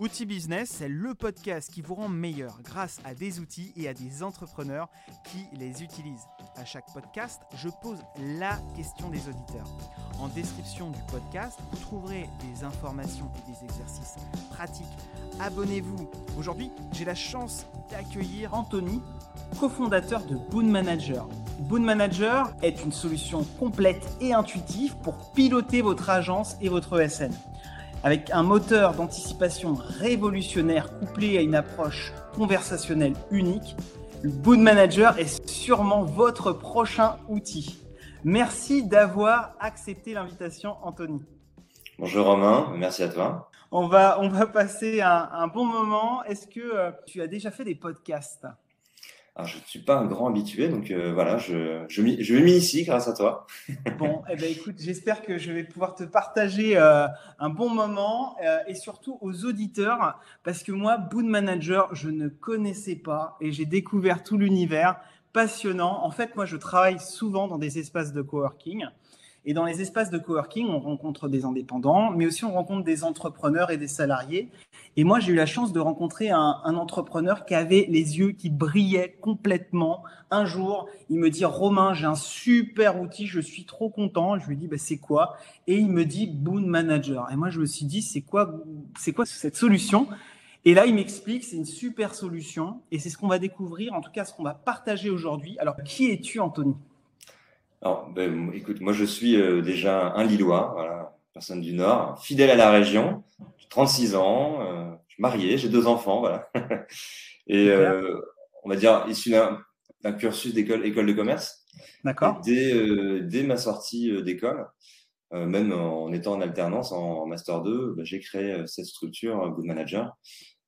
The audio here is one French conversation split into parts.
Outils Business, c'est le podcast qui vous rend meilleur grâce à des outils et à des entrepreneurs qui les utilisent. À chaque podcast, je pose la question des auditeurs. En description du podcast, vous trouverez des informations et des exercices pratiques. Abonnez-vous. Aujourd'hui, j'ai la chance d'accueillir Anthony, cofondateur de Boon Manager. Boon Manager est une solution complète et intuitive pour piloter votre agence et votre ESN. Avec un moteur d'anticipation révolutionnaire couplé à une approche conversationnelle unique, le Boon Manager est sûrement votre prochain outil. Merci d'avoir accepté l'invitation, Anthony. Bonjour Romain, merci à toi. On va, on va passer un, un bon moment. Est-ce que euh, tu as déjà fait des podcasts? Je ne suis pas un grand habitué, donc euh, voilà, je, je, je m'initie grâce à toi. bon, eh ben, écoute, j'espère que je vais pouvoir te partager euh, un bon moment euh, et surtout aux auditeurs, parce que moi, Boon Manager, je ne connaissais pas et j'ai découvert tout l'univers passionnant. En fait, moi, je travaille souvent dans des espaces de coworking. Et dans les espaces de coworking, on rencontre des indépendants, mais aussi on rencontre des entrepreneurs et des salariés. Et moi, j'ai eu la chance de rencontrer un, entrepreneur qui avait les yeux qui brillaient complètement. Un jour, il me dit Romain, j'ai un super outil, je suis trop content. Je lui dis bah, c'est quoi? Et il me dit Boon Manager. Et moi, je me suis dit c'est quoi, c'est quoi cette solution? Et là, il m'explique, c'est une super solution, et c'est ce qu'on va découvrir, en tout cas ce qu'on va partager aujourd'hui. Alors, qui es-tu, Anthony? Alors, ben, écoute, moi je suis euh, déjà un Lillois, voilà, personne du Nord, fidèle à la région, j'ai 36 ans, euh, je suis marié, j'ai deux enfants, voilà. Et euh, on va dire issu d'un cursus d'école école de commerce. D'accord. Dès, dès ma sortie d'école, même en étant en alternance en, master 2, ben, j'ai créé cette structure Good Manager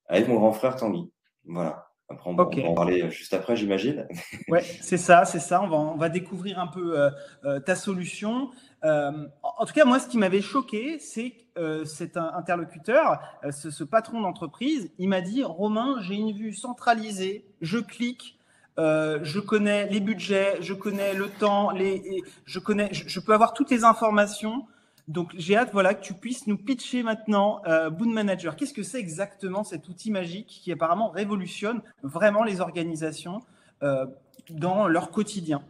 avec mon grand frère Tanguy. Voilà. Après, on, va en parler juste après, j'imagine. Oui, c'est ça, c'est ça. On va, on va découvrir un peu euh, euh, ta solution. Euh, en tout cas, moi, ce qui m'avait choqué, c'est que cet interlocuteur, ce, patron d'entreprise, il m'a dit Romain, j'ai une vue centralisée, je clique. je connais les budgets, je connais le temps, les, je connais, je peux avoir toutes les informations donc j'ai hâte voilà, que tu puisses nous pitcher maintenant euh, Boon Manager. Qu'est-ce que c'est exactement cet outil magique qui apparemment révolutionne vraiment les organisations euh, dans leur quotidien?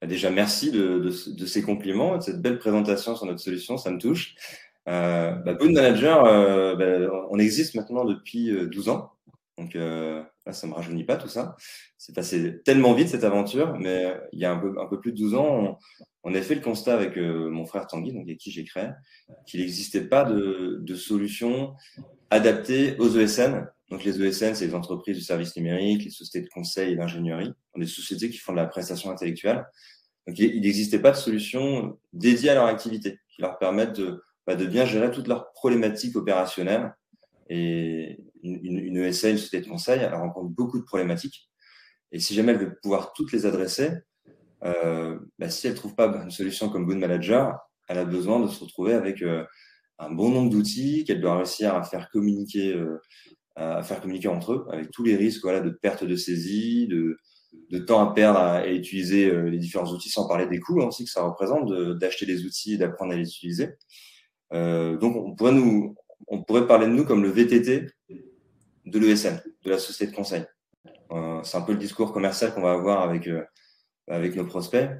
Bah, Déjà, merci de, ces compliments, de cette belle présentation sur notre solution, ça me touche. Euh, bah, Boon Manager, euh, bah, on existe maintenant depuis 12 ans. Donc là, ça me rajeunit pas tout ça. C'est passé tellement vite cette aventure, mais il y a un peu, un peu plus de 12 ans, on a fait le constat avec euh, mon frère Tanguy, donc avec qui j'ai créé, qu'il n'existait pas de, de solution adaptée aux ESN. Donc les ESN, c'est les entreprises du service numérique, les sociétés de conseil et d'ingénierie, des sociétés qui font de la prestation intellectuelle. Donc il n'existait pas de solution dédiée à leur activité, qui leur permette de, bah, de bien gérer toutes leurs problématiques opérationnelles. Et une, une ESN, une société de conseil, elle rencontre beaucoup de problématiques. Et si jamais elle veut pouvoir toutes les adresser, euh, bah, si elle ne trouve pas une solution comme Good Manager, elle a besoin de se retrouver avec euh, un bon nombre d'outils qu'elle doit réussir à faire communiquer, euh, à faire communiquer entre eux, avec tous les risques voilà, de perte de saisie, de, de temps à perdre à, utiliser les différents outils, sans parler des coûts hein, aussi que ça représente d'acheter des outils d'apprendre à les utiliser. donc, on pourrait, nous, on pourrait parler de nous comme le VTT de l'ESN, de la société de conseil. C'est un peu le discours commercial qu'on va avoir avec avec nos prospects,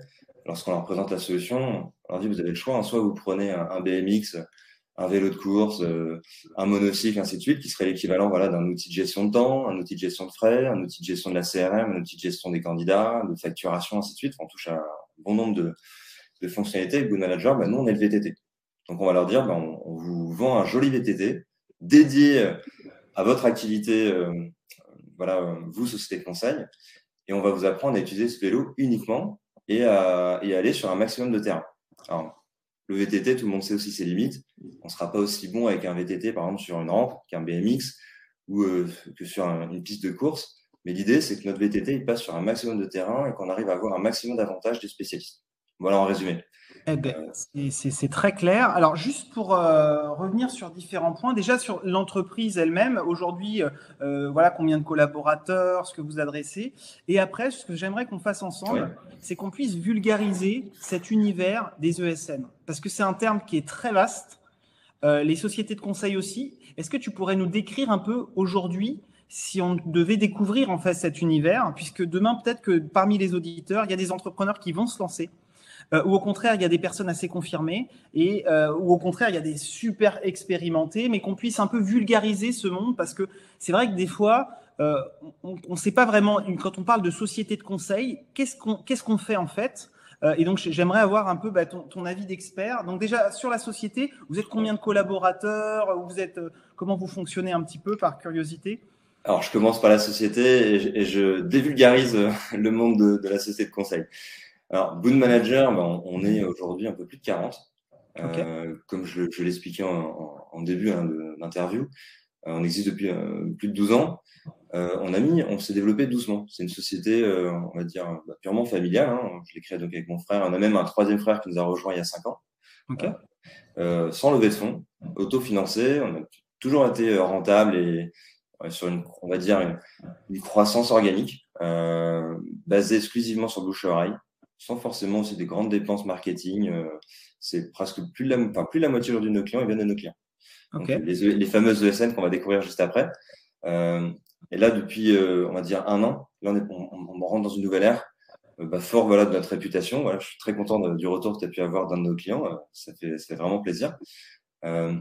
lorsqu'on leur présente la solution, on leur dit vous avez le choix, hein. soit vous prenez un, BMX, un vélo de course, euh, un monocycle, ainsi de suite, qui serait l'équivalent voilà, d'un outil de gestion de temps, un outil de gestion de frais, un outil de gestion de la CRM, un outil de gestion des candidats, de facturation, ainsi de suite. on touche à un bon nombre de, de fonctionnalités. Good Manager, ben, nous, on est le VTT. Donc, on va leur dire, ben, on, vous vend un joli VTT dédié à votre activité, euh, voilà, vous, société de conseil, et on va vous apprendre à utiliser ce vélo uniquement et à, aller sur un maximum de terrain. Alors, le VTT, tout le monde sait aussi ses limites. On ne sera pas aussi bon avec un VTT, par exemple, sur une rampe qu'un BMX ou euh, que sur une piste de course. Mais l'idée, c'est que notre VTT, il passe sur un maximum de terrain et qu'on arrive à avoir un maximum d'avantages des spécialistes. Voilà en résumé. Eh ben, c'est très clair. Alors, juste pour euh, revenir sur différents points, déjà sur l'entreprise elle-même, aujourd'hui, euh, euh, voilà combien de collaborateurs, ce que vous adressez. Et après, ce que j'aimerais qu'on fasse ensemble, c'est qu'on puisse vulgariser cet univers des ESN. Parce que c'est un terme qui est très vaste. les sociétés de conseil aussi. Est-ce que tu pourrais nous décrire un peu aujourd'hui si on devait découvrir en fait cet univers, puisque demain peut-être que parmi les auditeurs, il y a des entrepreneurs qui vont se lancer, euh, ou au contraire il y a des personnes assez confirmées, et euh, ou au contraire il y a des super expérimentés, mais qu'on puisse un peu vulgariser ce monde, parce que c'est vrai que des fois euh, on ne sait pas vraiment quand on parle de société de conseil, qu'est-ce qu'on qu'est-ce qu'on fait en fait? Et donc, j'aimerais avoir un peu bah, ton, ton, avis d'expert. Donc, déjà, sur la société, vous êtes combien de collaborateurs? Vous êtes Comment vous fonctionnez un petit peu par curiosité? Alors, je commence par la société et je, dévulgarise le monde de, la société de conseil. Alors, Boon Manager, ben, on, est aujourd'hui un peu plus de 40. Euh, comme je, je l'expliquais en, début hein, de l'interview, euh, on existe depuis euh, plus de 12 ans. on a mis, on s'est développé doucement. C'est une société, on va dire, bah, purement familiale. Hein. Je l'ai créée donc avec mon frère. On a même un troisième frère qui nous a rejoint il y a 5 ans. sans lever de fonds, autofinancé. On a toujours été rentable et sur une, on va dire, une, croissance organique euh, basée exclusivement sur bouche-oreille, sans forcément aussi des grandes dépenses marketing. Euh, c'est presque plus la, enfin, plus la moitié de nos clients viennent de nos clients. les, les, fameuses ESN qu'on va découvrir juste après. Euh, et là, depuis, euh, on va dire, un an, là, on, on, rentre dans une nouvelle ère. Bah, fort voilà, de notre réputation. Voilà, je suis très content du retour que tu as pu avoir d'un de nos clients. ça, fait, ça fait vraiment plaisir. Euh,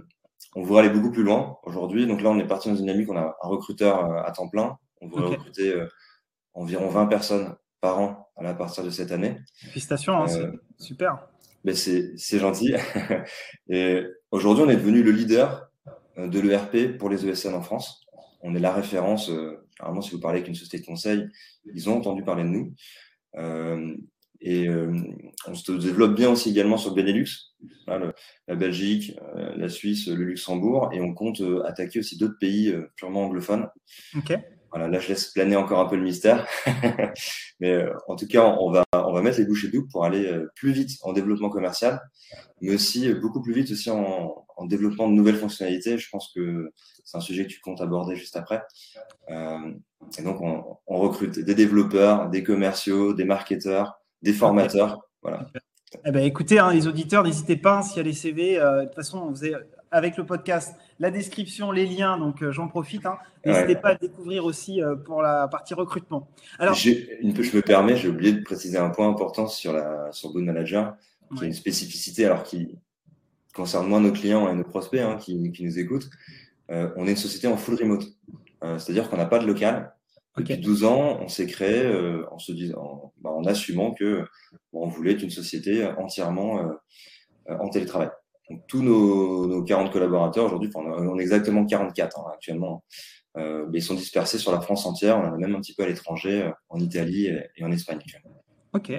on voudrait aller beaucoup plus loin aujourd'hui. Donc là, on est parti dans une dynamique, on a un recruteur euh, à temps plein. On voudrait recruter euh, environ 20 personnes par an à partir de cette année. Félicitations, hein, euh, super. Ben c'est gentil. et aujourd'hui, on est devenu le leader de l'ERP pour les ESN en France. On est la référence. généralement, si vous parlez avec une société de conseil, ils ont entendu parler de nous. Et euh, on se développe bien aussi également sur le Benelux, la Belgique, euh, la Suisse, le Luxembourg, et on compte euh, attaquer aussi d'autres pays purement anglophones. Ok. Là je laisse planer encore un peu le mystère, mais en tout cas on va on va mettre les bouchées doubles pour aller plus vite en développement commercial, mais aussi beaucoup plus vite aussi en, en développement de nouvelles fonctionnalités. Je pense que c'est un sujet que tu comptes aborder juste après. Euh, et donc on, recrute des développeurs, des commerciaux, des marketeurs, des formateurs. Voilà. Eh ben, écoutez, hein, les auditeurs, n'hésitez pas hein, s'il y a les CV. Euh, de toute façon, on faisait avec le podcast la description, les liens, donc euh, j'en profite. Hein. N'hésitez pas à découvrir aussi euh, pour la partie recrutement. Alors, une, je me permets, j'ai oublié de préciser un point important sur la sur Good Manager, qui est une spécificité, alors qui concerne moins nos clients et nos prospects qui, qui, nous écoutent. on est une société en full remote, c'est-à-dire qu'on n'a pas de local. Depuis 12 ans, on s'est créé euh, en se disant, bah, en assumant que on voulait être une société entièrement euh, en télétravail. Donc, tous nos, nos 40 collaborateurs aujourd'hui, on, est exactement 44 hein, actuellement, euh, mais ils sont dispersés sur la France entière. On en a même un petit peu à l'étranger, en Italie et, en Espagne. Ok.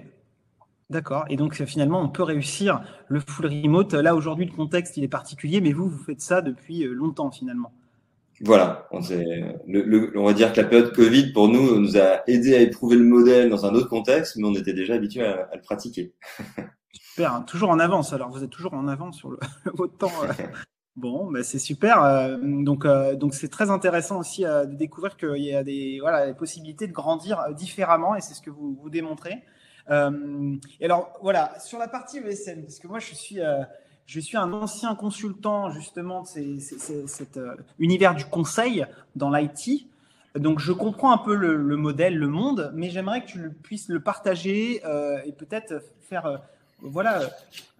D'accord. Et donc finalement, on peut réussir le full remote. Là aujourd'hui, le contexte il est particulier, mais vous, vous faites ça depuis longtemps finalement. Voilà, on, le, on va dire que la période Covid, pour nous, nous a aidé à éprouver le modèle dans un autre contexte, mais on était déjà habitué à, le pratiquer. Super, hein. toujours en avance. Alors, vous êtes toujours en avance sur le, votre temps. Euh. Bon, bah, c'est super. Euh, donc, euh, donc c'est très intéressant aussi de découvrir qu'il y a des, voilà, des possibilités de grandir différemment, et c'est ce que vous, vous démontrez. et alors, voilà, sur la partie ESN, parce que moi, je suis je suis un ancien consultant justement de cet univers du conseil dans l'IT. Donc je comprends un peu le, modèle, le monde, mais j'aimerais que tu puisses le partager et peut-être faire voilà,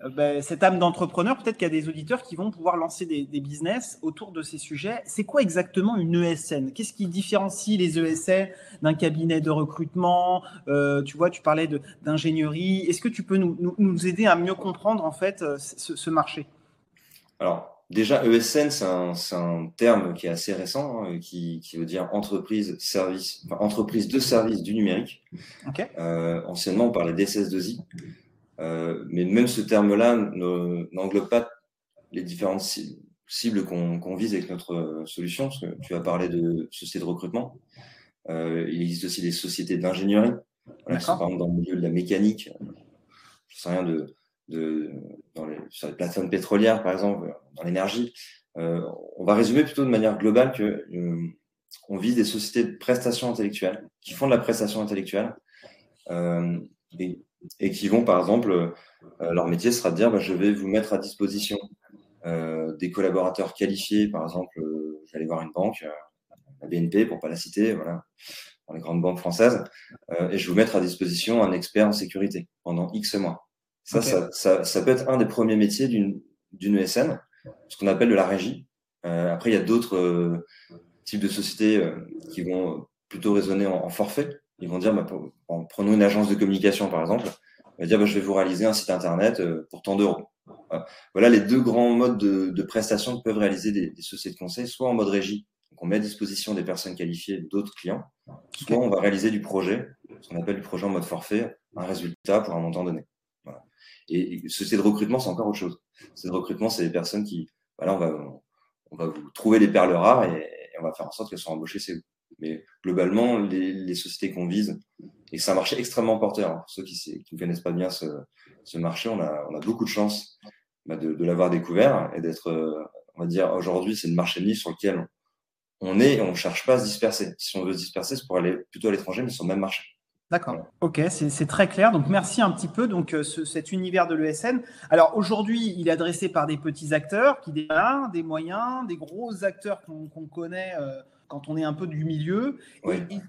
euh, ben, cette âme d'entrepreneur, peut-être qu'il y a des auditeurs qui vont pouvoir lancer des, business autour de ces sujets. C'est quoi exactement une ESN Qu'est-ce qui différencie les ESN d'un cabinet de recrutement? Euh, Tu vois, tu parlais d'ingénierie. Est-ce que tu peux nous, aider à mieux comprendre en fait euh, ce, marché? Alors, déjà, ESN, c'est un, terme qui est assez récent, hein, qui, veut dire entreprise, service, entreprise de service du numérique. anciennement, on parlait d'SS2I. Euh, mais même ce terme-là n'englobe pas les différentes cibles qu'on vise avec notre solution. Parce que tu as parlé de sociétés de recrutement. Euh, il existe aussi des sociétés d'ingénierie, par exemple dans le milieu de la mécanique. Je sais rien de, de dans les, sur les plateformes pétrolières, par exemple, dans l'énergie. Euh, on va résumer plutôt de manière globale que euh, on vise des sociétés de prestations intellectuelles qui font de la prestation intellectuelle euh, et et qui vont, par exemple, euh, leur métier sera de dire, bah, je vais vous mettre à disposition des collaborateurs qualifiés, par exemple, j'allais voir une banque, la BNP pour pas la citer, voilà, dans les grandes banques françaises, et je vais vous mettre à disposition un expert en sécurité pendant X mois. Ça, ça, ça, ça, peut être un des premiers métiers d'une ESN, ce qu'on appelle de la régie. Euh, après, il y a d'autres euh, types de sociétés euh, qui vont plutôt raisonner en, forfait. Ils vont dire, bah, prenons une agence de communication par exemple, on va dire, bah, je vais vous réaliser un site internet pour tant d'euros. Voilà les deux grands modes de, de prestations que peuvent réaliser des, des, sociétés de conseil, soit en mode régie, donc on met à disposition des personnes qualifiées d'autres clients, soit on va réaliser du projet, ce qu'on appelle du projet en mode forfait, un résultat pour un montant donné. Voilà. Et, et société de recrutement, c'est encore autre chose. Société de recrutement, c'est des personnes qui, voilà, on va, on va vous trouver des perles rares et, on va faire en sorte qu'elles soient embauchées chez vous. Mais globalement, les, sociétés qu'on vise, et c'est un marché extrêmement porteur. Hein. Pour ceux qui ne connaissent pas bien ce, marché, on a, beaucoup de chance bah, de, l'avoir découvert et d'être, euh, on va dire, aujourd'hui, c'est le marché de niche sur lequel on est et on ne cherche pas à se disperser. Si on veut se disperser, c'est pour aller plutôt à l'étranger, mais sur le même marché. D'accord. Ok, c'est très clair. Donc merci un petit peu donc euh, cet univers de l'ESN. Alors aujourd'hui, il est adressé par des petits acteurs qui démarrent, des moyens, des gros acteurs qu'on connaît euh, quand on est un peu du milieu.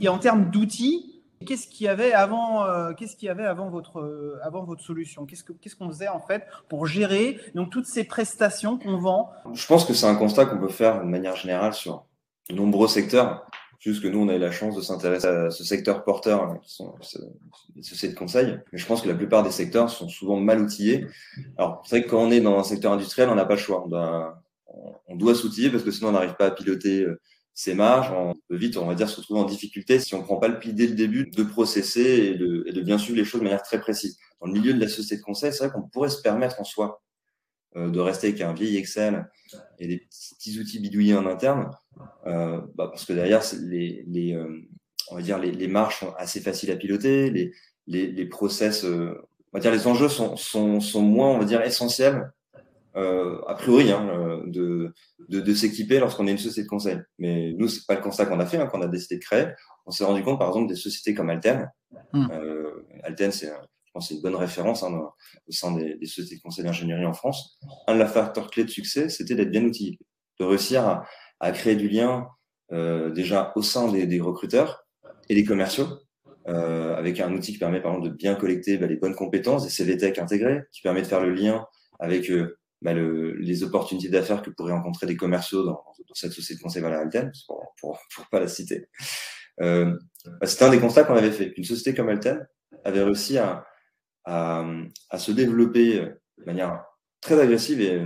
Et, en termes d'outils, qu'est-ce qu'il y avait avant euh, Qu'est-ce qu'il y avait avant votre avant votre solution? Qu'est-ce qu'est-ce qu'on faisait en fait pour gérer donc toutes ces prestations qu'on vend? Je pense que c'est un constat qu'on peut faire de manière générale sur de nombreux secteurs. Juste que nous, on a eu la chance de s'intéresser à ce secteur porteur, hein, qui sont les sociétés de conseil. Mais je pense que la plupart des secteurs sont souvent mal outillés. Alors, c'est vrai que quand on est dans un secteur industriel, on n'a pas le choix. On doit, on doit s'outiller parce que sinon, on n'arrive pas à piloter ses marges. On peut vite, on va dire, se retrouver en difficulté si on prend pas le pied dès le début de processer et de, et de bien suivre les choses de manière très précise. Dans le milieu de la société de conseil, c'est vrai qu'on pourrait se permettre en soi euh, de rester avec un vieil Excel et des petits outils bidouillés en interne, euh, bah parce que derrière, les, les euh, on va dire les, les, marches sont assez faciles à piloter, les, les, les process, euh, on va dire les enjeux sont, sont, sont moins, on va dire, essentiels euh, a priori, hein, de, de, de s'équiper lorsqu'on est une société de conseil. Mais nous, c'est pas le constat qu'on a fait, hein, qu'on a décidé de créer. On s'est rendu compte, par exemple, des sociétés comme Alten. Mmh. Euh, Alten, c'est pense c'est une bonne référence hein, au sein des, des, sociétés de conseil d'ingénierie en France. Un de la facteurs clés de succès, c'était d'être bien outillé, de réussir à, à créer du lien euh, déjà au sein des, des, recruteurs et des commerciaux, euh, avec un outil qui permet par exemple de bien collecter bah, les bonnes compétences, des CVTech intégrés, qui permet de faire le lien avec euh, bah, le, les opportunités d'affaires que pourraient rencontrer des commerciaux dans, dans cette société de conseil Valère Alten, pour, pour, pour pas la citer. Euh, bah, C'était un des constats qu'on avait fait. Une société comme Alten avait réussi à, à, à, se développer de manière très agressive et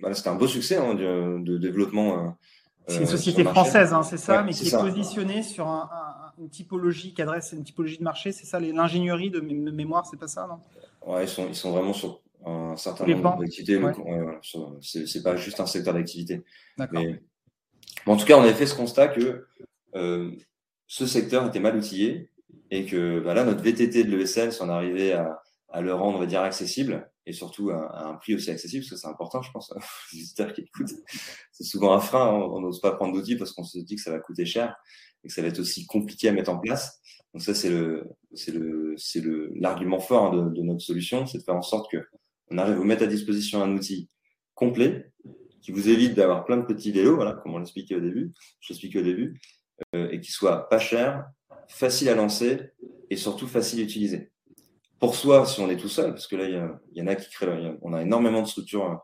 bah, c'était un beau succès hein, de, de, développement. Euh, c'est une société française, hein, c'est ça, mais qui est positionnée sur un, un, une typologie qui adresse une typologie de marché, c'est ça, l'ingénierie de mémoire, c'est pas ça, non? Ouais, ils sont, ils sont vraiment sur un certain nombre d'activités. Ouais. Ouais, c'est pas juste un secteur d'activité. Mais en tout cas, on avait fait ce constat que euh, ce secteur était mal outillé et que bah notre VTT de l'ESN, si on arrivait à, à, le rendre, on va dire, accessible et surtout à, un prix aussi accessible, parce que c'est important, je pense, les visiteurs qui écoutent. C'est souvent un frein, hein. on n'ose pas prendre d'outils parce qu'on se dit que ça va coûter cher et que ça va être aussi compliqué à mettre en place. Donc ça, c'est le, c'est le, c'est le, l'argument fort hein, de, de, notre solution, c'est de faire en sorte que on arrive à vous mettre à disposition un outil complet qui vous évite d'avoir plein de petits vélos, voilà, comme on l'expliquait au début, je l'expliquais au début, euh, et qui soit pas cher, facile à lancer et surtout facile à utiliser. Pour soi, si on est tout seul, parce que là, il y, en a qui créent, on a énormément de structures hein,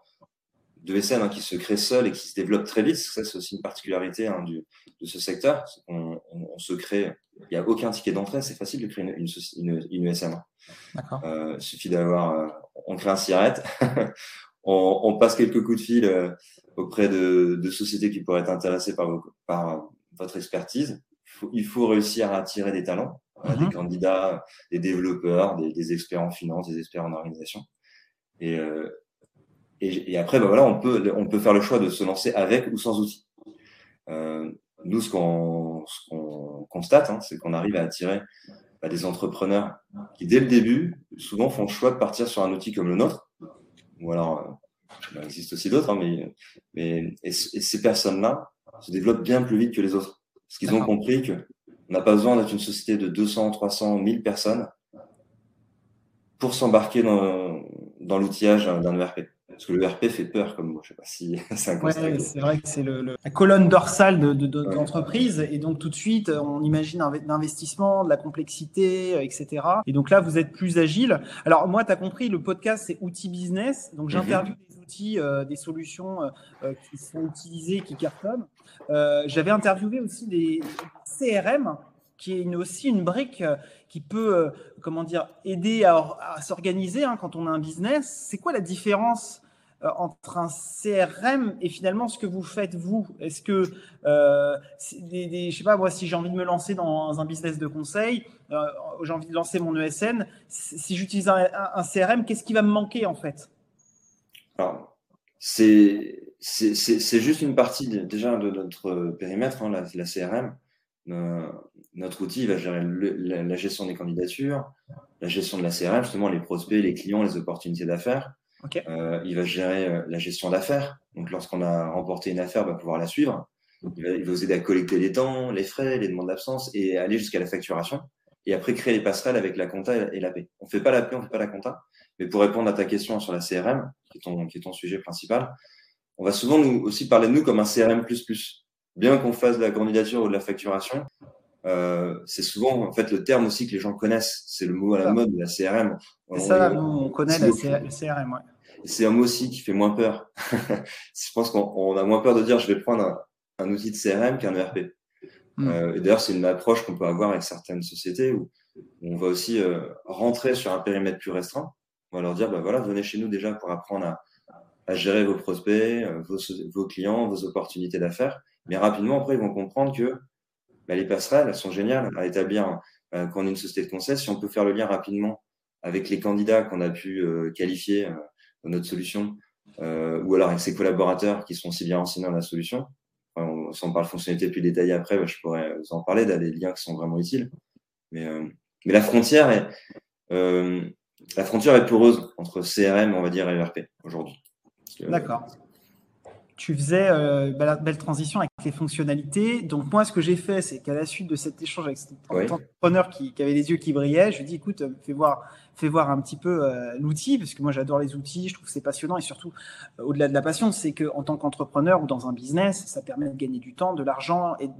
de SN hein, qui se créent seules et qui se développent très vite. Ça, c'est aussi une particularité hein, du, de ce secteur. On, on, on, se crée, il n'y a aucun ticket d'entrée, c'est facile de créer une, une, une, une SN. Euh, il suffit d'avoir, euh, on crée un SIRET, on, on, passe quelques coups de fil euh, auprès de, de, sociétés qui pourraient être intéressées par, par votre expertise il faut réussir à attirer des talents, euh, des mhm. candidats, des développeurs, des, des, experts en finance, des experts en organisation. Et, euh, et, et, après, bah voilà, on peut, on peut faire le choix de se lancer avec ou sans outils. Euh, nous, ce qu'on qu constate, hein, c'est qu'on arrive à attirer bah, des entrepreneurs qui, dès le début, souvent font le choix de partir sur un outil comme le nôtre. Ou alors, euh, il existe aussi d'autres, hein, mais, mais et, et ces personnes-là se développent bien plus vite que les autres. Parce qu'ils ont compris qu'on n'a pas besoin d'être une société de 200, 300, 1000 personnes pour s'embarquer dans, dans l'outillage d'un ERP. Parce que le RP fait peur comme mot. Je sais pas si c'est un ouais, C'est vrai que c'est le, la colonne dorsale de, de, d'entreprise. Et donc, tout de suite, on imagine un investissement, de la complexité, euh, etc. Et donc là, vous êtes plus agile. Alors, moi, tu as compris, le podcast, c'est outils business. Donc, j'interviewe mhm. des outils, euh, des solutions euh, qui sont utilisées, qui cartonnent. J'avais interviewé aussi des CRM qui est aussi une brique qui peut, comment dire, aider à, s'organiser hein, quand on a un business. C'est quoi la différence entre un CRM et finalement ce que vous faites vous Est-ce que, euh, des, je sais pas, moi, si j'ai envie de me lancer dans un business de conseil, euh, j'ai envie de lancer mon ESN, si j'utilise un, CRM, qu'est-ce qui va me manquer en fait? C'est juste une partie déjà de notre périmètre, hein, la, CRM. notre outil va gérer la, gestion des candidatures, la gestion de la CRM, justement les prospects, les clients, les opportunités d'affaires. Euh, il va gérer euh, la gestion d'affaires. Donc, lorsqu'on a remporté une affaire, il va pouvoir la suivre. Il va, vous aider à collecter les temps, les frais, les demandes d'absence et aller jusqu'à la facturation. Et après, créer les passerelles avec la compta et la paie. On ne fait pas la paie, on ne fait pas la compta. Mais pour répondre à ta question sur la CRM, qui est ton, qui est ton sujet principal, on va souvent nous, aussi parler de nous comme un CRM++. Bien qu'on fasse de la candidature ou de la facturation, euh, c'est souvent en fait le terme aussi que les gens connaissent. C'est le mot à la mode, la CRM. C'est ça, nous, on connaît la CRM. Ouais. C'est un mot aussi qui fait moins peur. je pense qu'on a moins peur de dire je vais prendre un, outil de CRM qu'un ERP. Hmm. Euh, D'ailleurs, c'est une approche qu'on peut avoir avec certaines sociétés où on va aussi euh, rentrer sur un périmètre plus restreint. On va leur dire, bah voilà, venez chez nous déjà pour apprendre à, à gérer vos prospects, euh, vos, vos clients, vos opportunités d'affaires. Mais rapidement, après, ils vont comprendre que bah, les passerelles, elles sont géniales à établir euh, quand on est une société de conseil. Si on peut faire le lien rapidement avec les candidats qu'on a pu euh, qualifier notre solution, euh, ou alors avec ses collaborateurs qui sont aussi bien renseignés dans la solution. Enfin, on, si on parle fonctionnalité plus détaillée après, bah, je pourrais vous en parler, des liens qui sont vraiment utiles. Mais, euh, la frontière est euh, la frontière est poreuse entre CRM, on va dire, et ERP aujourd'hui. D'accord tu faisais euh, belle, belle, transition avec les fonctionnalités. Donc moi, ce que j'ai fait, c'est qu'à la suite de cet échange avec cet entrepreneur qui, qui, avait les yeux qui brillaient, je lui ai dit, écoute, fais voir, fais voir un petit peu euh, l'outil, parce que moi j'adore les outils, je trouve que c'est passionnant et surtout, euh, au-delà de la passion, c'est qu'en tant qu'entrepreneur ou dans un business, ça permet de gagner du temps, de l'argent et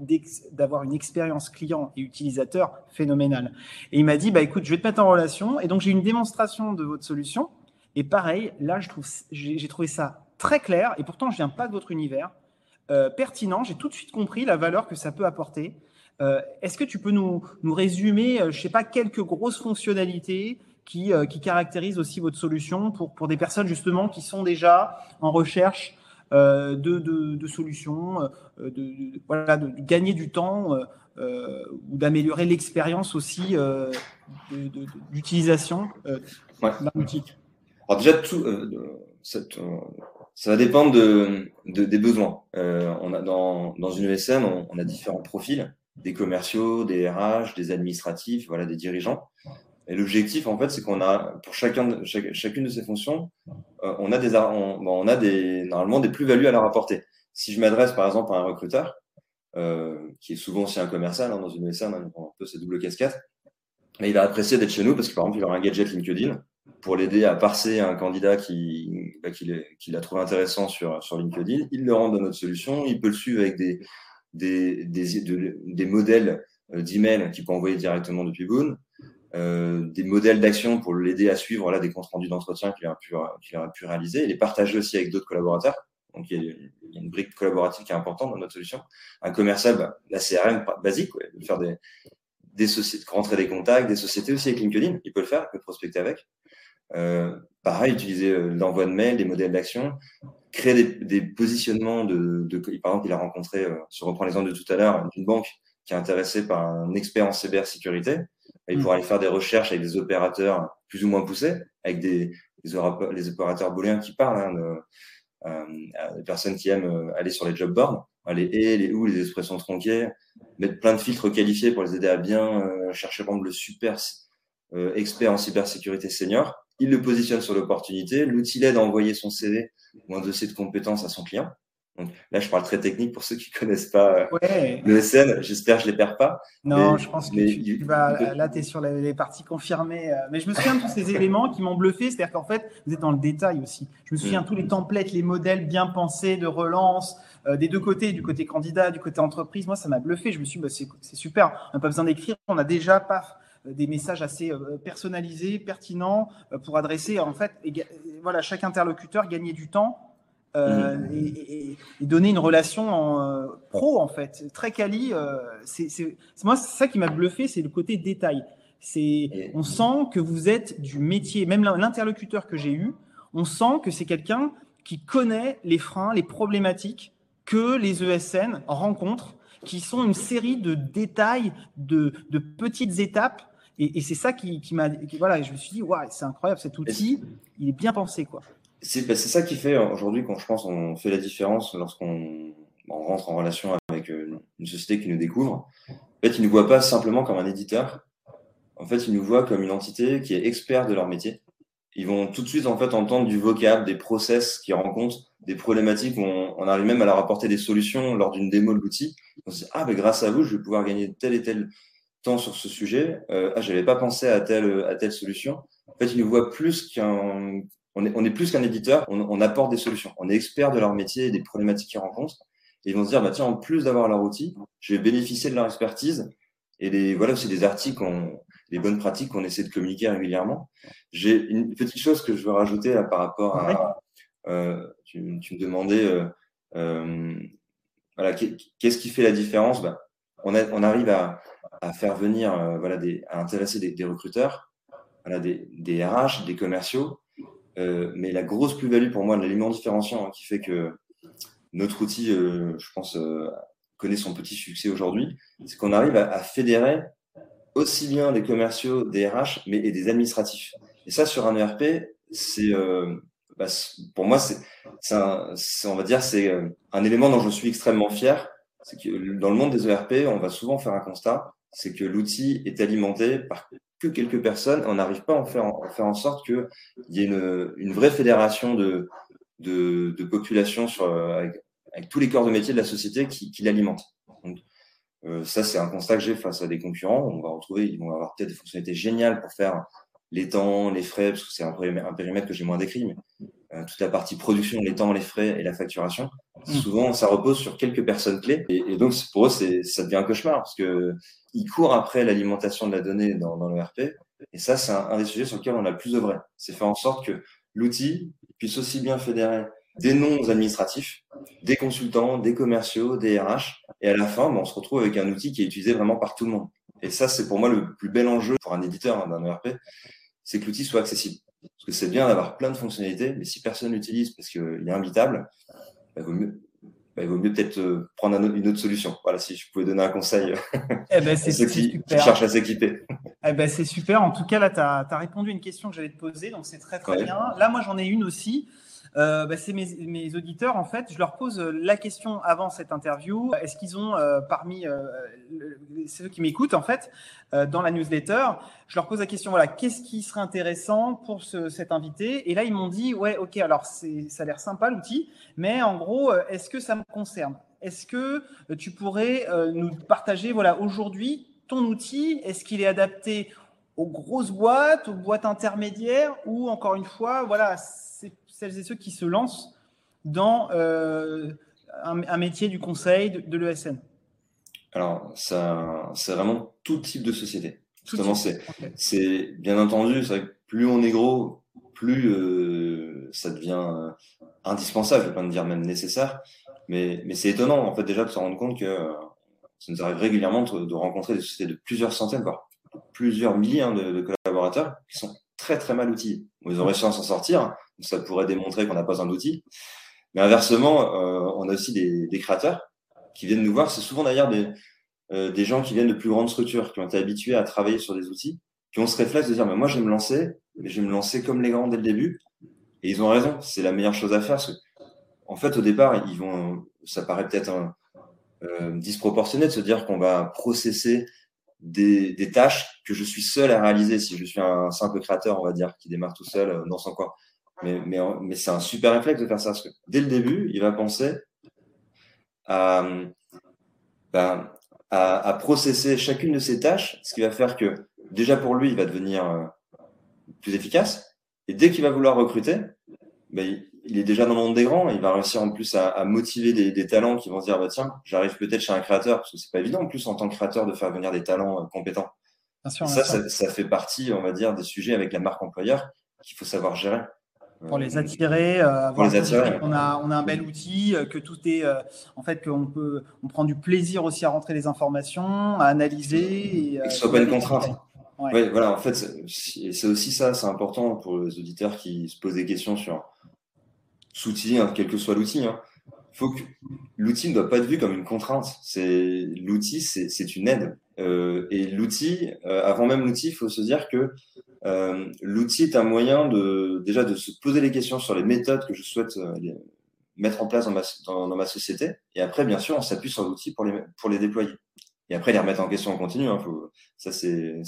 d'avoir une expérience client et utilisateur phénoménale. Et il m'a dit, bah écoute, je vais te mettre en relation. Et donc j'ai une démonstration de votre solution. Et pareil, là, je trouve, j'ai trouvé ça très clair, et pourtant je viens pas de votre univers, euh, pertinent, j'ai tout de suite compris la valeur que ça peut apporter. Euh, est-ce que tu peux nous, nous résumer, euh, je sais pas, quelques grosses fonctionnalités qui, qui caractérisent aussi votre solution pour, pour des personnes justement qui sont déjà en recherche de, de, de, solutions, de, voilà, de, gagner du temps ou d'améliorer l'expérience aussi d'utilisation d'un outil. Alors déjà, tout, cette, ça va dépendre de, de des besoins. Euh, on a dans, dans une ESN, on, on, a différents profils, des commerciaux, des RH, des administratifs, voilà, des dirigeants. Et l'objectif, en fait, c'est qu'on a pour chacun chacune de ces fonctions, euh, on a des, on, on, a des normalement des plus-values à leur apporter. Si je m'adresse par exemple à un recruteur, euh, qui est souvent aussi un commercial hein, dans une ESN, hein, un peu cette double casquette, il va apprécier d'être chez nous parce que par exemple, il aura un gadget LinkedIn pour l'aider à parser un candidat qui, bah, qu'il, a trouvé intéressant sur, LinkedIn. Il le rentre dans notre solution. Il peut le suivre avec des, des, des, des modèles euh, d'email qu'il peut envoyer directement depuis Boone, euh, des modèles d'action pour l'aider à suivre là, des comptes rendus d'entretien qu'il a, qu'il a pu réaliser et les partager aussi avec d'autres collaborateurs. Donc, il y, a, une brique collaborative qui est importante dans notre solution. Un commercial, bah, la CRM basique, ouais, de faire des, des sociétés, rentrer des contacts, des sociétés aussi avec LinkedIn, il peut le faire, il peut prospecter avec. Euh, pareil, utiliser euh, l'envoi de mail, des modèles d'action, créer des, des positionnements de, de, Par exemple, il a rencontré, euh, si on reprend l'exemple de tout à l'heure, une banque qui est intéressée par un expert en cybersécurité. il mm. pourra aller faire des recherches avec des opérateurs plus ou moins poussés, avec des, des les opérateurs booléens qui parlent hein, de, euh, des personnes qui aiment euh, aller sur les job boards, les et, les ou, les expressions tronquées, mettre plein de filtres qualifiés pour les aider à bien chercher, par exemple, le super expert en cybersécurité senior il le positionne sur l'opportunité, l'outil l'aide à envoyer son CV ou un dossier de compétences à son client. là, je parle très technique pour ceux qui connaissent pas euh, le SN. J'espère que je les perds pas. Non, je pense que tu, vas, là, tu es sur les, parties confirmées. Euh, mais je me souviens de tous ces éléments qui m'ont bluffé. C'est-à-dire qu'en fait, vous êtes dans le détail aussi. Je me souviens de mm. tous les templates, les modèles bien pensés de relance, euh, des deux côtés, du côté candidat, du côté entreprise. Moi, ça m'a bluffé. Je me suis dit, bah, c'est super. On n'a pas besoin d'écrire. On a déjà pas des messages assez personnalisés, pertinents pour adresser en fait, voilà, chaque interlocuteur gagner du temps euh, mm. et, donner une relation en, euh, pro en fait. Très quali euh, c'est moi c'est ça qui m'a bluffé c'est le côté détail. C'est on sent que vous êtes du métier. Même l'interlocuteur que j'ai eu on sent que c'est quelqu'un qui connaît les freins les problématiques que les ESN rencontrent qui sont une série de détails de, de petites étapes et, c'est ça qui, qui m'a voilà je me suis dit ouais, c'est incroyable cet outil il est bien pensé quoi bah, c'est ça qui fait aujourd'hui quand je pense on fait la différence lorsqu'on rentre en relation avec euh, une société qui nous découvre. En fait, ils ne nous voient pas simplement comme un éditeur. En fait, ils nous voient comme une entité qui est expert de leur métier. Ils vont tout de suite en fait entendre du vocable, des process qu'ils rencontrent, des problématiques où on, arrive même à leur apporter des solutions lors d'une démo de l'outil. On se dit ah ben grâce à vous, je vais pouvoir gagner tel et tel temps sur ce sujet. Euh, ah j'avais pas pensé à telle à telle solution. En fait, ils nous voient plus qu'un on est, on est plus qu'un éditeur, on, on, apporte des solutions. On est expert de leur métier et des problématiques qu'ils rencontrent. Et ils vont se dire, bah, tiens, en plus d'avoir leur outil, je vais bénéficier de leur expertise. Et les, voilà, c'est des articles, on, les bonnes pratiques qu'on essaie de communiquer régulièrement. J'ai une petite chose que je veux rajouter là, par rapport à, euh, tu, tu, me demandais, euh, euh, voilà, qu'est-ce qui fait la différence? Bah, on, a, on arrive à, à faire venir, euh, voilà, à intéresser des, recruteurs, voilà, des, des RH, des commerciaux, euh, mais la grosse plus-value pour moi, l'élément différenciant hein, qui fait que notre outil, euh, je pense, connaît son petit succès aujourd'hui, c'est qu'on arrive à, fédérer aussi bien des commerciaux, des RH, mais et des administratifs. Et ça, sur un ERP, c'est bah, pour moi, c'est, on va dire, c'est un élément dont je suis extrêmement fier. Dans le monde des ERP, on va souvent faire un constat, c'est que l'outil est alimenté par que quelques personnes. On n'arrive pas à en faire, en, sorte qu'il y ait une, vraie fédération de, de, population sur, avec, tous les corps de métier de la société qui, l'alimentent. Euh, ça, c'est un constat que j'ai face à des concurrents. On va retrouver, ils vont avoir peut-être des fonctionnalités géniales pour faire les temps, les frais, parce que c'est un, périmètre que j'ai moins décrit, toute la partie production, les temps, les frais et la facturation, mmh. souvent, ça repose sur quelques personnes clés. Et, et donc, pour eux, ça devient un cauchemar, parce que ils courent après l'alimentation de la donnée dans, dans l'ERP. Et ça, c'est un, des sujets sur lesquels on a le plus œuvré. C'est faire en sorte que l'outil puisse aussi bien fédérer des noms administratifs, des consultants, des commerciaux, des RH. Et à la fin, on se retrouve avec un outil qui est utilisé vraiment par tout le monde. Et ça, c'est pour moi le plus bel enjeu pour un éditeur hein, d'un ERP, c'est que l'outil soit accessible. Parce que c'est bien d'avoir plein de fonctionnalités, mais si personne l'utilise parce qu'il est imbitable, vaut mieux, bah, il vaut mieux peut-être euh, prendre une autre solution. Voilà, si je pouvais donner un conseil eh ben, c'est ceux qui, cherchent à s'équiper. Eh ben, c'est super. En tout cas, là, tu as, as, répondu à une question que j'allais te poser, donc c'est très très bien. Là, moi, j'en ai une aussi. Euh, bah, c'est mes, auditeurs, en fait, je leur pose euh, la question avant cette interview. Est-ce qu'ils ont, euh, parmi euh, ceux qui m'écoutent, en fait, dans la newsletter, je leur pose la question, voilà, qu'est-ce qui serait intéressant pour ce, cet invité? Et là, ils m'ont dit, ouais, ok, alors ça a l'air sympa l'outil, mais en gros, est-ce que ça me concerne? Est-ce que tu pourrais nous partager, voilà, aujourd'hui, ton outil, est-ce qu'il est adapté aux grosses boîtes, aux boîtes intermédiaires, ou encore une fois, voilà, celles et ceux qui se lancent dans euh, un, métier du conseil de, l'ESN Alors, ça, c'est vraiment tout type de société. Justement, c'est, bien entendu, c'est que plus on est gros, plus euh, ça devient euh, indispensable, je vais pas dire même nécessaire, mais, mais c'est étonnant en fait déjà de se rendre compte que ça nous arrive régulièrement de, rencontrer des sociétés de plusieurs centaines, voire plusieurs milliers hein, de, de, collaborateurs qui sont très très mal outillés. Ils ont réussi à s'en sortir, ça pourrait démontrer qu'on n'a pas besoin d'outils. Mais inversement, euh, on a aussi des, des, créateurs qui viennent nous voir. C'est souvent d'ailleurs des, euh, des gens qui viennent de plus grandes structures, qui ont été habitués à travailler sur des outils, qui ont ce réflexe de dire mais moi je vais me lancer, mais je vais me lancer comme les grands dès le début. Et ils ont raison, c'est la meilleure chose à faire. Parce que, en fait, au départ, ils vont, ça paraît peut-être euh, disproportionné de se dire qu'on va processer des, des, tâches que je suis seul à réaliser si je suis un simple créateur, on va dire, qui démarre tout seul dans son coin. Mais, mais, mais c'est un super réflexe de faire ça. Parce que dès le début, il va penser à, ben, à, à, processer chacune de ces tâches, ce qui va faire que déjà pour lui, il va devenir euh, plus efficace. Et dès qu'il va vouloir recruter, ben, est déjà dans le monde des grands. Il va réussir en plus à, à motiver des, des, talents qui vont se dire bah, tiens, j'arrive peut-être chez un créateur, parce que c'est pas évident en plus en tant que créateur de faire venir des talents euh, compétents. ça, ça, ça, fait partie, on va dire, des sujets avec la marque employeur qu'il faut savoir gérer. Pour les attirer, euh, pour les attirer. On a, on a un bel outil, euh, que tout est, euh, en fait, qu'on peut, on prend du plaisir aussi à rentrer les informations, à analyser. Et, que ce soit pas une contrainte. Ouais. voilà, en fait, c'est aussi ça, c'est important pour les auditeurs qui se posent des questions sur l'outil, hein, quel que soit l'outil. Hein. Faut que l'outil ne doit pas être vu comme une contrainte. C'est l'outil, c'est une aide. Euh, et l'outil, euh, avant même l'outil, il faut se dire que euh, l'outil est un moyen de déjà de se poser les questions sur les méthodes que je souhaite euh, mettre en place dans ma, dans ma, société. Et après, bien sûr, on s'appuie sur l'outil pour les, pour les déployer. Et après, les remettre en question en continu. Hein, faut, ça, c'est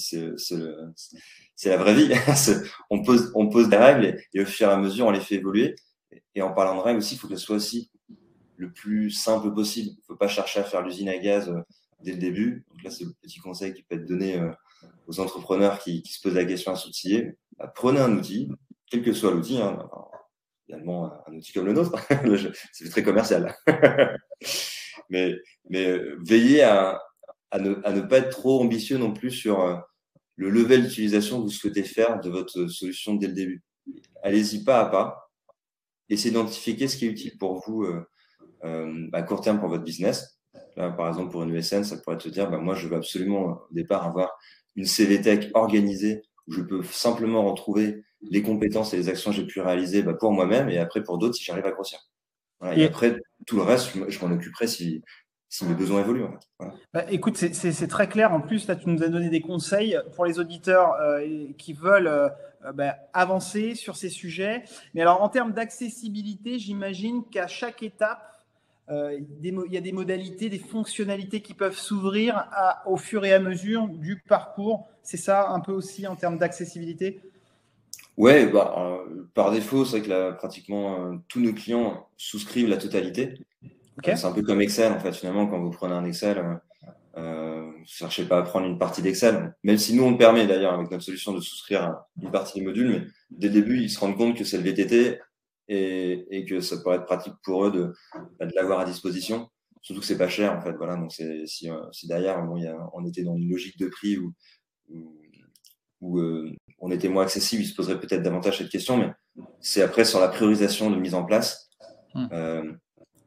la vraie vie. on, pose, on pose des règles et, et, au fur et à mesure, on les fait évoluer. Et en parlant de règles aussi, il faut qu'elles soient aussi le plus simple possible. Il ne faut pas chercher à faire l'usine à gaz euh, dès le début. Donc là, c'est le petit conseil qui peut être donné euh, aux entrepreneurs qui, se posent la question à s'outiller. Bah, prenez un outil, quel que soit l'outil, hein, finalement un outil comme le nôtre, c'est très commercial. mais, euh, veillez à, à, ne, à, ne, pas être trop ambitieux non plus sur le level d'utilisation que vous souhaitez faire de votre solution dès le début. Allez-y pas à pas. Essayez d'identifier ce qui est utile pour vous euh, à court terme pour votre business. Là, par exemple, pour une USN, ça pourrait te dire, bah, moi, je veux absolument au départ avoir une CVTech organisée où je peux simplement retrouver les compétences et les actions que j'ai pu réaliser bah, pour moi-même et après pour d'autres si j'arrive à grossir. Voilà, et, après, tout le reste, je m'en occuperai si, si mes besoins évoluent. En fait. voilà. bah, écoute, c'est très clair. En plus, là, tu nous as donné des conseils pour les auditeurs euh, qui veulent euh, bah, avancer sur ces sujets. Mais alors, en termes d'accessibilité, j'imagine qu'à chaque étape, euh, il y a des modalités, des fonctionnalités qui peuvent s'ouvrir au fur et à mesure du parcours. C'est ça un peu aussi en termes d'accessibilité? Ouais, bah, euh, par défaut, c'est vrai que là, pratiquement euh, tous nos clients souscrivent la totalité. Okay. C'est un peu comme Excel, en fait, finalement, quand vous prenez un Excel, euh, ne cherchez pas à prendre une partie d'Excel, même si nous, on permet d'ailleurs avec notre solution de souscrire une partie des modules, mais dès le début, ils se rendent compte que c'est le VTT et, et, que ça pourrait être pratique pour eux de, bah, de l'avoir à disposition. Surtout que c'est pas cher en fait. Voilà, donc c'est si, euh, si derrière bon, y a, on était dans une logique de prix où, où, où euh, on était moins accessible, il se poserait peut-être davantage cette question, mais c'est après sur la priorisation de mise en place. Mmh. Euh,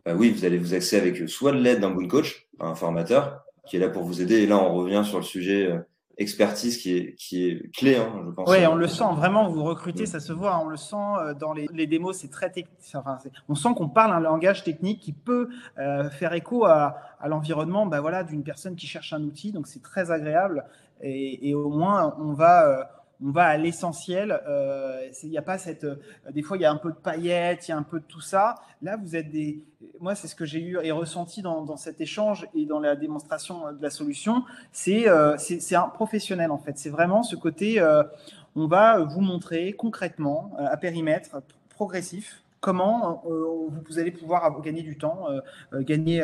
bah oui, vous allez vous axer avec soit de l'aide d'un bon coach, un formateur, qui est là pour vous aider. Et là, on revient sur le sujet euh, expertise qui est, qui est clé, hein, je pense. Oui, on le sent vraiment, vous recrutez, ça se voit, on le sent euh, dans les, les démos, c'est très technique. Enfin, on sent qu'on parle un langage technique qui peut euh, faire écho à, à l'environnement bah, voilà, d'une personne qui cherche un outil, donc c'est très agréable. Et, et, au moins, on va, euh, on va à l'essentiel. Euh, il n'y a pas cette. Euh, des fois, il y a un peu de paillettes, il y a un peu de tout ça. Là, vous êtes des. Moi, c'est ce que j'ai eu et ressenti dans, cet échange et dans la démonstration de la solution. C'est euh, c'est un professionnel, en fait. C'est vraiment ce côté. Euh, on va vous montrer concrètement, euh, à périmètre progressif, comment vous allez pouvoir gagner du temps, gagner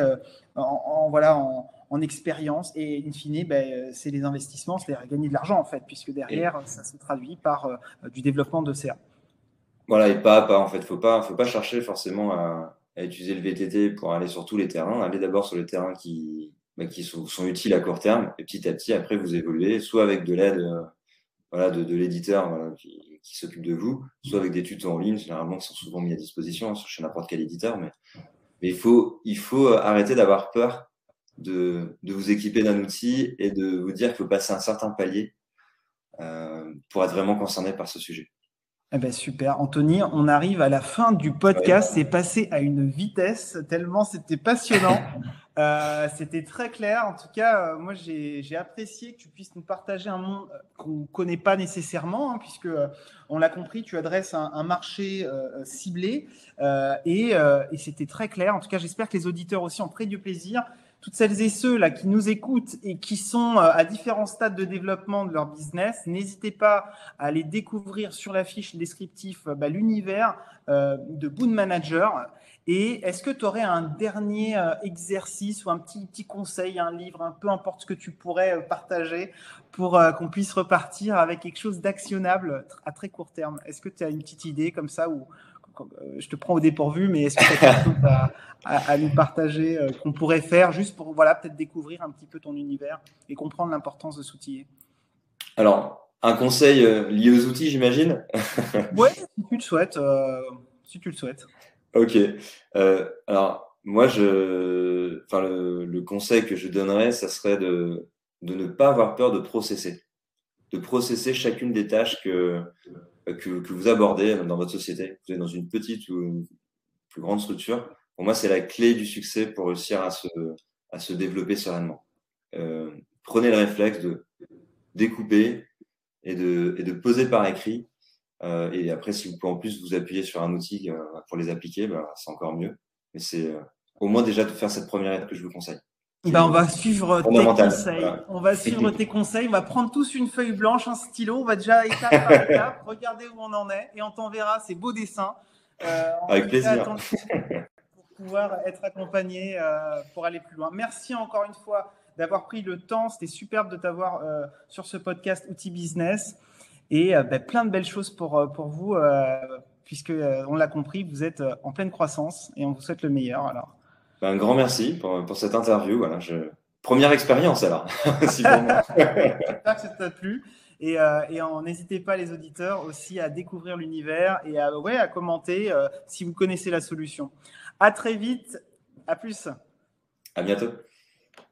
en, voilà, en, en expérience et in fine, ben, c'est les investissements, c'est gagner de l'argent en fait, puisque derrière, et... ça se traduit par euh, du développement de CA. Voilà, et pas à pas en fait, faut pas, faut pas chercher forcément à, à, utiliser le VTT pour aller sur tous les terrains. Allez d'abord sur les terrains qui, bah, qui sont, sont, utiles à court terme et petit à petit après vous évoluez, soit avec de l'aide euh, voilà, de, de l'éditeur voilà, qui, qui s'occupe de vous, soit avec des tutos en ligne, généralement qui sont souvent mis à disposition hein, chez n'importe quel éditeur, mais, mais il faut, il faut arrêter d'avoir peur de, de vous équiper d'un outil et de vous dire qu'il faut passer un certain palier euh, pour être vraiment concerné par ce sujet. Eh ben super, Anthony, on arrive à la fin du podcast. Ouais. C'est passé à une vitesse tellement c'était passionnant. euh, c'était très clair. En tout cas, euh, moi j'ai apprécié que tu puisses nous partager un monde qu'on ne connaît pas nécessairement, hein, puisque euh, on l'a compris, tu adresses un, un marché ciblé et, et c'était très clair. En tout cas, j'espère que les auditeurs aussi ont pris du plaisir toutes celles et ceux là qui nous écoutent et qui sont euh, à différents stades de développement de leur business, n'hésitez pas à aller découvrir sur la fiche descriptif bah, l'univers euh, de Boon Manager. Et est-ce que tu aurais un dernier euh, exercice ou un petit, petit conseil, un livre, un peu importe ce que tu pourrais euh, partager pour euh, qu'on puisse repartir avec quelque chose d'actionnable à très court terme? Est-ce que tu as une petite idée comme ça ou je te prends au dépourvu, mais est-ce que tu as quelque chose à, nous partager qu'on pourrait faire juste pour voilà, peut-être découvrir un petit peu ton univers et comprendre l'importance de s'outiller? Alors, un conseil lié aux outils, j'imagine? Oui, si tu le souhaites. si tu le souhaites. Ok. Euh, alors, moi, je, enfin, le, conseil que je donnerais, ça serait de, de ne pas avoir peur de processer. De processer chacune des tâches que, que, que, vous abordez dans votre société. Vous êtes dans une petite ou une plus grande structure. Pour moi, c'est la clé du succès pour réussir à se, à se développer sereinement. Euh, prenez le réflexe de découper et de, et de poser par écrit euh, et après, si vous pouvez en plus vous appuyer sur un outil euh, pour les appliquer, bah, c'est encore mieux. Mais c'est euh, au moins déjà de faire cette première étape que je vous conseille. Bah, on va suivre tes conseils. On va suivre tes conseils. On va prendre tous une feuille blanche, un stylo. On va déjà étape par étape regarder où on en est et on t'enverra ces beaux dessins. Avec plaisir. Pour pouvoir être accompagné pour aller plus loin. Merci encore une fois d'avoir pris le temps. C'était superbe de t'avoir sur ce podcast Outils Business. Et euh, bah, plein de belles choses pour, euh, pour vous, euh, puisque on l'a compris, vous êtes en pleine croissance et on vous souhaite le meilleur. Alors. Ben, un grand merci pour, pour cette interview. Voilà, je... Première expérience alors. J'espère que ça t'a plu. Et, et n'hésitez pas les auditeurs aussi à découvrir l'univers et à, ouais, à commenter si vous connaissez la solution. À très vite. À plus. À bientôt.